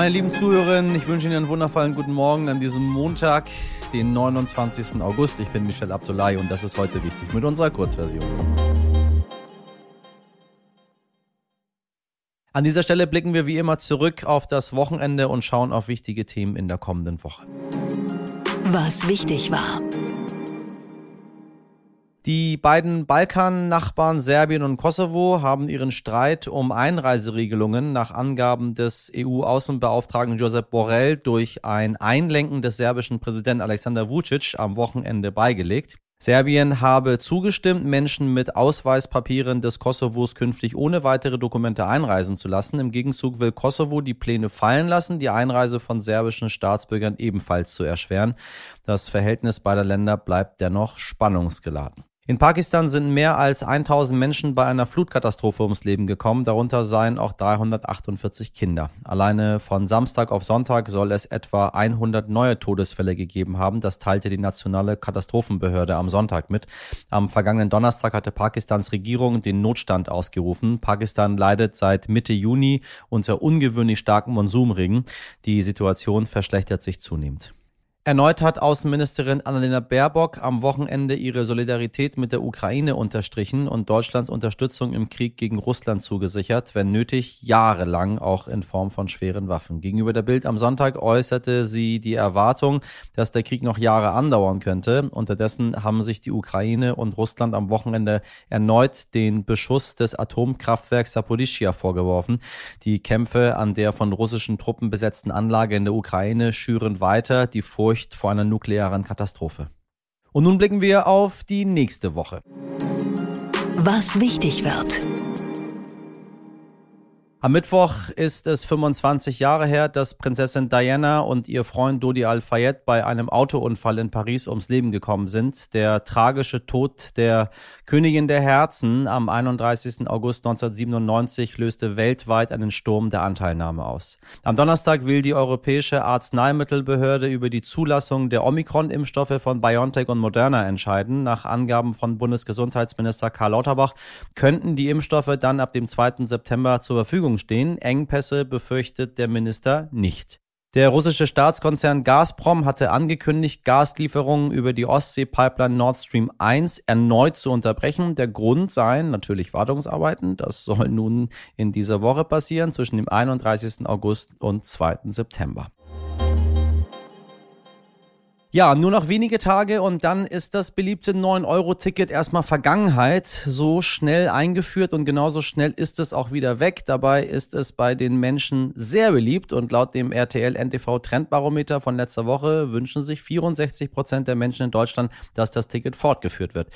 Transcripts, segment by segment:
Meine lieben Zuhörerinnen, ich wünsche Ihnen einen wundervollen guten Morgen an diesem Montag, den 29. August. Ich bin Michel Abdullahi und das ist heute wichtig mit unserer Kurzversion. An dieser Stelle blicken wir wie immer zurück auf das Wochenende und schauen auf wichtige Themen in der kommenden Woche. Was wichtig war. Die beiden Balkan-Nachbarn Serbien und Kosovo haben ihren Streit um Einreiseregelungen nach Angaben des EU-Außenbeauftragten Josep Borrell durch ein Einlenken des serbischen Präsidenten Alexander Vucic am Wochenende beigelegt. Serbien habe zugestimmt, Menschen mit Ausweispapieren des Kosovos künftig ohne weitere Dokumente einreisen zu lassen. Im Gegenzug will Kosovo die Pläne fallen lassen, die Einreise von serbischen Staatsbürgern ebenfalls zu erschweren. Das Verhältnis beider Länder bleibt dennoch spannungsgeladen. In Pakistan sind mehr als 1000 Menschen bei einer Flutkatastrophe ums Leben gekommen, darunter seien auch 348 Kinder. Alleine von Samstag auf Sonntag soll es etwa 100 neue Todesfälle gegeben haben, das teilte die nationale Katastrophenbehörde am Sonntag mit. Am vergangenen Donnerstag hatte Pakistans Regierung den Notstand ausgerufen. Pakistan leidet seit Mitte Juni unter ungewöhnlich starken Monsumregen. Die Situation verschlechtert sich zunehmend. Erneut hat Außenministerin Annalena Baerbock am Wochenende ihre Solidarität mit der Ukraine unterstrichen und Deutschlands Unterstützung im Krieg gegen Russland zugesichert, wenn nötig jahrelang auch in Form von schweren Waffen. Gegenüber der Bild am Sonntag äußerte sie die Erwartung, dass der Krieg noch Jahre andauern könnte. Unterdessen haben sich die Ukraine und Russland am Wochenende erneut den Beschuss des Atomkraftwerks Saporischia vorgeworfen. Die Kämpfe an der von russischen Truppen besetzten Anlage in der Ukraine schüren weiter die Vor Furcht vor einer nuklearen Katastrophe. Und nun blicken wir auf die nächste Woche. Was wichtig wird. Am Mittwoch ist es 25 Jahre her, dass Prinzessin Diana und ihr Freund Dodi Al-Fayed bei einem Autounfall in Paris ums Leben gekommen sind. Der tragische Tod der Königin der Herzen am 31. August 1997 löste weltweit einen Sturm der Anteilnahme aus. Am Donnerstag will die Europäische Arzneimittelbehörde über die Zulassung der Omikron-Impfstoffe von BioNTech und Moderna entscheiden. Nach Angaben von Bundesgesundheitsminister Karl Lauterbach könnten die Impfstoffe dann ab dem 2. September zur Verfügung Verfügung stehen. Engpässe befürchtet der Minister nicht. Der russische Staatskonzern Gazprom hatte angekündigt, Gaslieferungen über die Ostsee-Pipeline Nord Stream 1 erneut zu unterbrechen. Der Grund seien natürlich Wartungsarbeiten. Das soll nun in dieser Woche passieren, zwischen dem 31. August und 2. September. Ja, nur noch wenige Tage und dann ist das beliebte 9-Euro-Ticket erstmal Vergangenheit. So schnell eingeführt und genauso schnell ist es auch wieder weg. Dabei ist es bei den Menschen sehr beliebt und laut dem RTL NTV Trendbarometer von letzter Woche wünschen sich 64 Prozent der Menschen in Deutschland, dass das Ticket fortgeführt wird.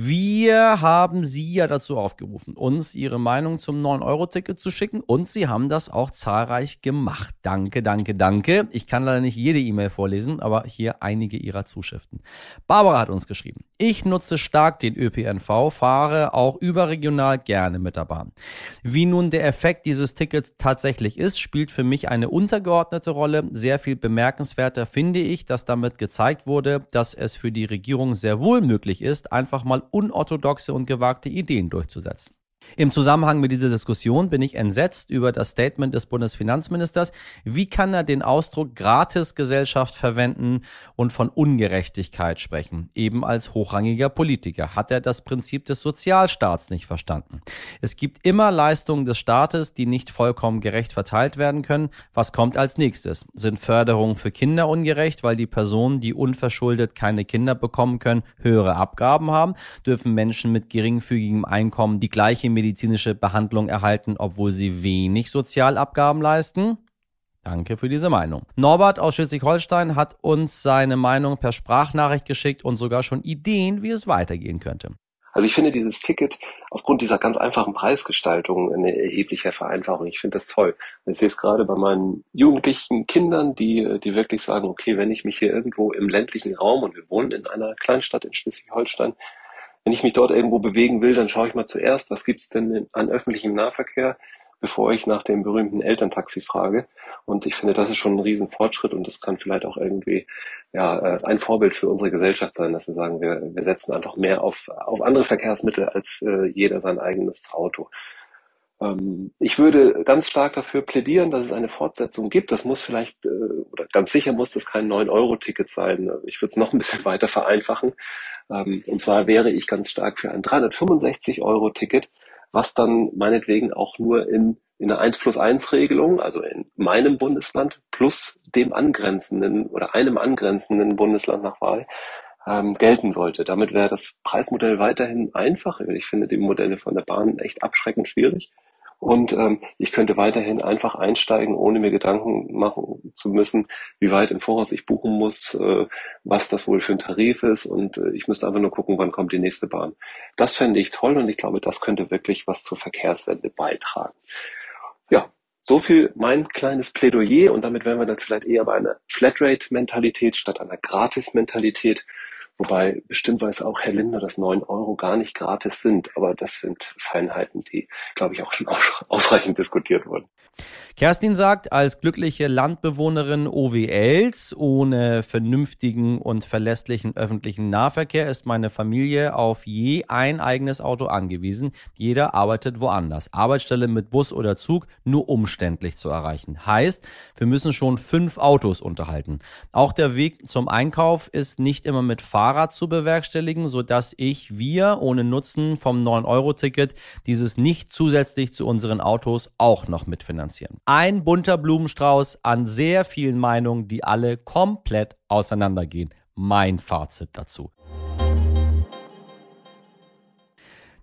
Wir haben Sie ja dazu aufgerufen, uns Ihre Meinung zum 9-Euro-Ticket zu schicken und Sie haben das auch zahlreich gemacht. Danke, danke, danke. Ich kann leider nicht jede E-Mail vorlesen, aber hier einige Ihrer Zuschriften. Barbara hat uns geschrieben. Ich nutze stark den ÖPNV, fahre auch überregional gerne mit der Bahn. Wie nun der Effekt dieses Tickets tatsächlich ist, spielt für mich eine untergeordnete Rolle. Sehr viel bemerkenswerter finde ich, dass damit gezeigt wurde, dass es für die Regierung sehr wohl möglich ist, einfach mal unorthodoxe und gewagte Ideen durchzusetzen. Im Zusammenhang mit dieser Diskussion bin ich entsetzt über das Statement des Bundesfinanzministers. Wie kann er den Ausdruck Gratisgesellschaft verwenden und von Ungerechtigkeit sprechen? Eben als hochrangiger Politiker hat er das Prinzip des Sozialstaats nicht verstanden. Es gibt immer Leistungen des Staates, die nicht vollkommen gerecht verteilt werden können. Was kommt als nächstes? Sind Förderungen für Kinder ungerecht, weil die Personen, die unverschuldet keine Kinder bekommen können, höhere Abgaben haben? Dürfen Menschen mit geringfügigem Einkommen die gleiche medizinische Behandlung erhalten, obwohl sie wenig Sozialabgaben leisten? Danke für diese Meinung. Norbert aus Schleswig-Holstein hat uns seine Meinung per Sprachnachricht geschickt und sogar schon Ideen, wie es weitergehen könnte. Also ich finde dieses Ticket aufgrund dieser ganz einfachen Preisgestaltung eine erhebliche Vereinfachung. Ich finde das toll. Ich sehe es gerade bei meinen jugendlichen Kindern, die, die wirklich sagen, okay, wenn ich mich hier irgendwo im ländlichen Raum und wir wohnen in einer Kleinstadt in Schleswig-Holstein, wenn ich mich dort irgendwo bewegen will, dann schaue ich mal zuerst, was gibt's denn an öffentlichem Nahverkehr, bevor ich nach dem berühmten Elterntaxi frage. Und ich finde, das ist schon ein Riesenfortschritt und das kann vielleicht auch irgendwie ja, äh, ein Vorbild für unsere Gesellschaft sein, dass wir sagen, wir, wir setzen einfach mehr auf, auf andere Verkehrsmittel als äh, jeder sein eigenes Auto. Ähm, ich würde ganz stark dafür plädieren, dass es eine Fortsetzung gibt. Das muss vielleicht, äh, oder ganz sicher muss das kein 9-Euro-Ticket sein. Ich würde es noch ein bisschen weiter vereinfachen. Ähm, und zwar wäre ich ganz stark für ein 365-Euro-Ticket, was dann meinetwegen auch nur in, in einer 1 plus 1 Regelung, also in meinem Bundesland plus dem angrenzenden oder einem angrenzenden Bundesland nach Wahl, ähm, gelten sollte. Damit wäre das Preismodell weiterhin einfach. Ich finde die Modelle von der Bahn echt abschreckend schwierig. Und ähm, ich könnte weiterhin einfach einsteigen, ohne mir Gedanken machen zu müssen, wie weit im Voraus ich buchen muss, äh, was das wohl für ein Tarif ist. Und äh, ich müsste einfach nur gucken, wann kommt die nächste Bahn. Das fände ich toll und ich glaube, das könnte wirklich was zur Verkehrswende beitragen. Ja, so viel mein kleines Plädoyer und damit wären wir dann vielleicht eher bei einer Flatrate-Mentalität statt einer Gratis-Mentalität. Wobei bestimmt weiß auch Herr Linder, dass neun Euro gar nicht gratis sind. Aber das sind Feinheiten, die, glaube ich, auch schon ausreichend diskutiert wurden. Kerstin sagt, als glückliche Landbewohnerin OWLs ohne vernünftigen und verlässlichen öffentlichen Nahverkehr ist meine Familie auf je ein eigenes Auto angewiesen. Jeder arbeitet woanders. Arbeitsstelle mit Bus oder Zug nur umständlich zu erreichen. Heißt, wir müssen schon fünf Autos unterhalten. Auch der Weg zum Einkauf ist nicht immer mit Fahrrad zu bewerkstelligen, sodass ich, wir ohne Nutzen vom 9-Euro-Ticket dieses nicht zusätzlich zu unseren Autos auch noch mitfinanzieren. Ein bunter Blumenstrauß an sehr vielen Meinungen, die alle komplett auseinandergehen. Mein Fazit dazu.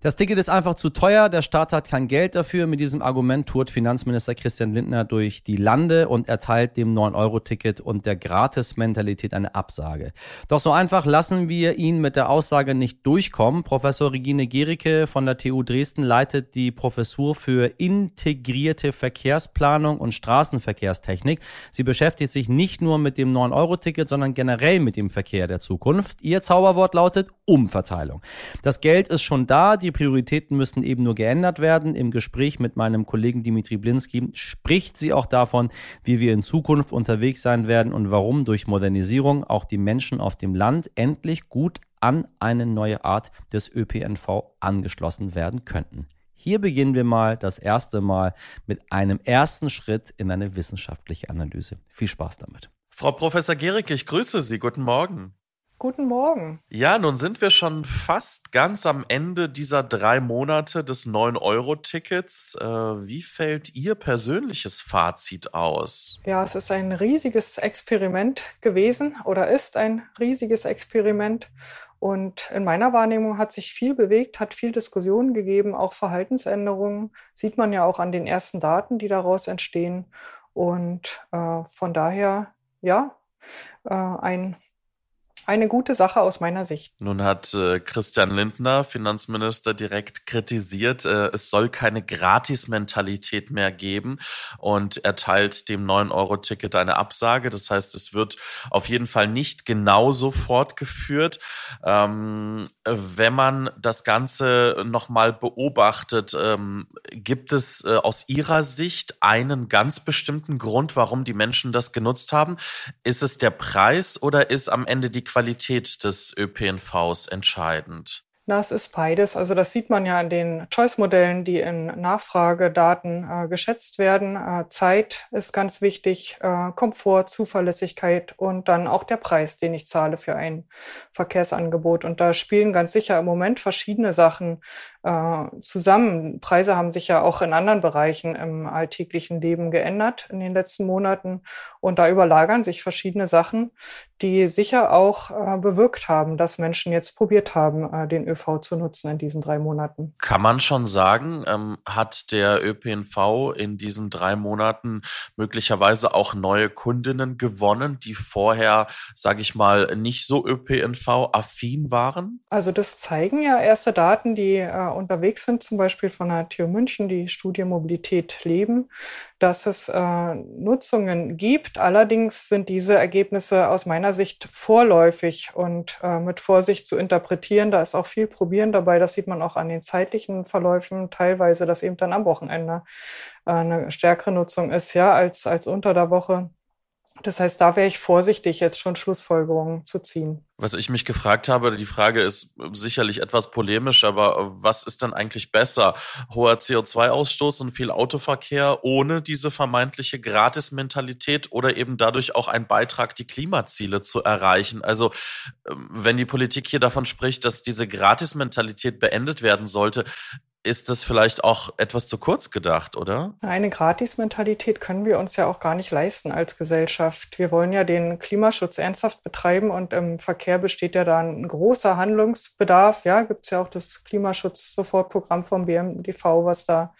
Das Ticket ist einfach zu teuer, der Staat hat kein Geld dafür. Mit diesem Argument tourt Finanzminister Christian Lindner durch die Lande und erteilt dem 9-Euro-Ticket und der Gratis-Mentalität eine Absage. Doch so einfach lassen wir ihn mit der Aussage nicht durchkommen. Professor Regine Gericke von der TU Dresden leitet die Professur für integrierte Verkehrsplanung und Straßenverkehrstechnik. Sie beschäftigt sich nicht nur mit dem 9-Euro-Ticket, sondern generell mit dem Verkehr der Zukunft. Ihr Zauberwort lautet Umverteilung. Das Geld ist schon da, die Prioritäten müssten eben nur geändert werden. Im Gespräch mit meinem Kollegen Dimitri Blinski spricht sie auch davon, wie wir in Zukunft unterwegs sein werden und warum durch Modernisierung auch die Menschen auf dem Land endlich gut an eine neue Art des ÖPNV angeschlossen werden könnten. Hier beginnen wir mal das erste Mal mit einem ersten Schritt in eine wissenschaftliche Analyse. Viel Spaß damit. Frau Professor Gericke, ich grüße Sie. Guten Morgen. Guten Morgen. Ja, nun sind wir schon fast ganz am Ende dieser drei Monate des 9-Euro-Tickets. Äh, wie fällt Ihr persönliches Fazit aus? Ja, es ist ein riesiges Experiment gewesen oder ist ein riesiges Experiment. Und in meiner Wahrnehmung hat sich viel bewegt, hat viel Diskussion gegeben, auch Verhaltensänderungen. Sieht man ja auch an den ersten Daten, die daraus entstehen. Und äh, von daher, ja, äh, ein eine gute Sache aus meiner Sicht. Nun hat äh, Christian Lindner, Finanzminister, direkt kritisiert, äh, es soll keine Gratis-Mentalität mehr geben und erteilt dem 9-Euro-Ticket eine Absage. Das heißt, es wird auf jeden Fall nicht genauso fortgeführt. Ähm, wenn man das Ganze nochmal beobachtet, ähm, gibt es äh, aus Ihrer Sicht einen ganz bestimmten Grund, warum die Menschen das genutzt haben? Ist es der Preis oder ist am Ende die Qualität des ÖPNVs entscheidend? Na, es ist beides. Also das sieht man ja in den Choice-Modellen, die in Nachfragedaten äh, geschätzt werden. Äh, Zeit ist ganz wichtig, äh, Komfort, Zuverlässigkeit und dann auch der Preis, den ich zahle für ein Verkehrsangebot. Und da spielen ganz sicher im Moment verschiedene Sachen äh, zusammen. Preise haben sich ja auch in anderen Bereichen im alltäglichen Leben geändert in den letzten Monaten. Und da überlagern sich verschiedene Sachen, die sicher auch äh, bewirkt haben, dass Menschen jetzt probiert haben, äh, den ÖV zu nutzen in diesen drei Monaten. Kann man schon sagen, ähm, hat der ÖPNV in diesen drei Monaten möglicherweise auch neue Kundinnen gewonnen, die vorher, sage ich mal, nicht so ÖPNV-affin waren? Also das zeigen ja erste Daten, die äh, unterwegs sind, zum Beispiel von der TU München, die Studie Mobilität leben, dass es äh, Nutzungen gibt. Allerdings sind diese Ergebnisse aus meiner Sicht vorläufig und äh, mit Vorsicht zu interpretieren. Da ist auch viel Probieren dabei. Das sieht man auch an den zeitlichen Verläufen teilweise, dass eben dann am Wochenende äh, eine stärkere Nutzung ist, ja, als, als unter der Woche. Das heißt, da wäre ich vorsichtig, jetzt schon Schlussfolgerungen zu ziehen. Was ich mich gefragt habe, die Frage ist sicherlich etwas polemisch, aber was ist denn eigentlich besser? Hoher CO2-Ausstoß und viel Autoverkehr ohne diese vermeintliche Gratis-Mentalität oder eben dadurch auch ein Beitrag, die Klimaziele zu erreichen? Also, ähm, wenn die Politik hier davon spricht, dass diese Gratis-Mentalität beendet werden sollte, ist das vielleicht auch etwas zu kurz gedacht, oder? Eine Gratis-Mentalität können wir uns ja auch gar nicht leisten als Gesellschaft. Wir wollen ja den Klimaschutz ernsthaft betreiben und im Verkehr besteht ja da ein großer Handlungsbedarf. Ja, gibt es ja auch das Klimaschutz-Sofortprogramm vom BMDV, was da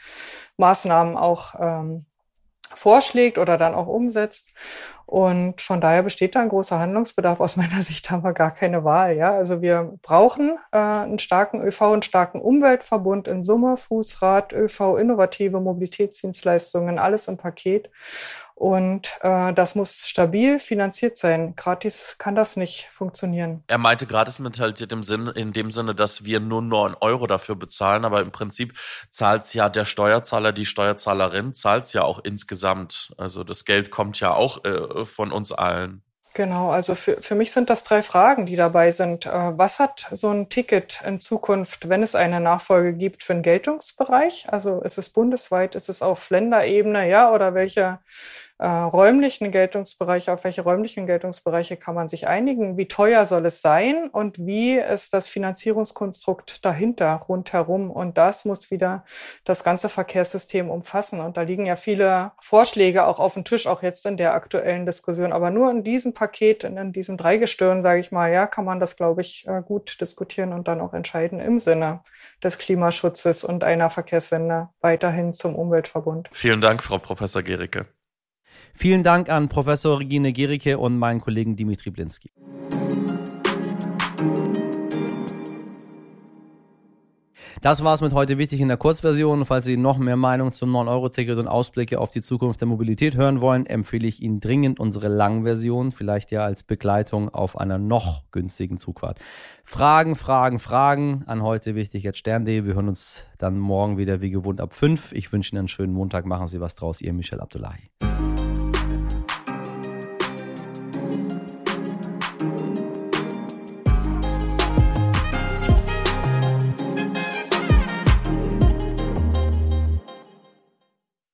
Maßnahmen auch ähm, vorschlägt oder dann auch umsetzt. Und von daher besteht da ein großer Handlungsbedarf. Aus meiner Sicht haben wir gar keine Wahl. Ja? Also wir brauchen äh, einen starken ÖV, einen starken Umweltverbund in Summe, Fußrad, ÖV, innovative Mobilitätsdienstleistungen, alles im Paket. Und äh, das muss stabil finanziert sein. Gratis kann das nicht funktionieren. Er meinte Gratis-Mentalität im Sinn, in dem Sinne, dass wir nur 9 Euro dafür bezahlen, aber im Prinzip zahlt es ja der Steuerzahler, die Steuerzahlerin, zahlt es ja auch insgesamt. Also das Geld kommt ja auch äh, von uns allen. Genau, also für, für mich sind das drei Fragen, die dabei sind. Äh, was hat so ein Ticket in Zukunft, wenn es eine Nachfolge gibt, für einen Geltungsbereich? Also ist es bundesweit, ist es auf Länderebene, ja, oder welche äh, räumlichen Geltungsbereiche, auf welche räumlichen Geltungsbereiche kann man sich einigen? Wie teuer soll es sein und wie ist das Finanzierungskonstrukt dahinter, rundherum? Und das muss wieder das ganze Verkehrssystem umfassen. Und da liegen ja viele Vorschläge auch auf dem Tisch, auch jetzt in der aktuellen Diskussion. Aber nur in diesem Paket, in diesem Dreigestirn, sage ich mal, ja, kann man das, glaube ich, äh, gut diskutieren und dann auch entscheiden im Sinne des Klimaschutzes und einer Verkehrswende weiterhin zum Umweltverbund. Vielen Dank, Frau Professor Gericke. Vielen Dank an Professor Regine Gericke und meinen Kollegen Dimitri Blinski. Das war's mit heute wichtig in der Kurzversion. Falls Sie noch mehr Meinung zum 9-Euro-Ticket und Ausblicke auf die Zukunft der Mobilität hören wollen, empfehle ich Ihnen dringend unsere Langversion, vielleicht ja als Begleitung auf einer noch günstigen Zugfahrt. Fragen, Fragen, Fragen an heute wichtig jetzt Stern.de. Wir hören uns dann morgen wieder wie gewohnt ab 5. Ich wünsche Ihnen einen schönen Montag. Machen Sie was draus. Ihr Michel Abdullahi.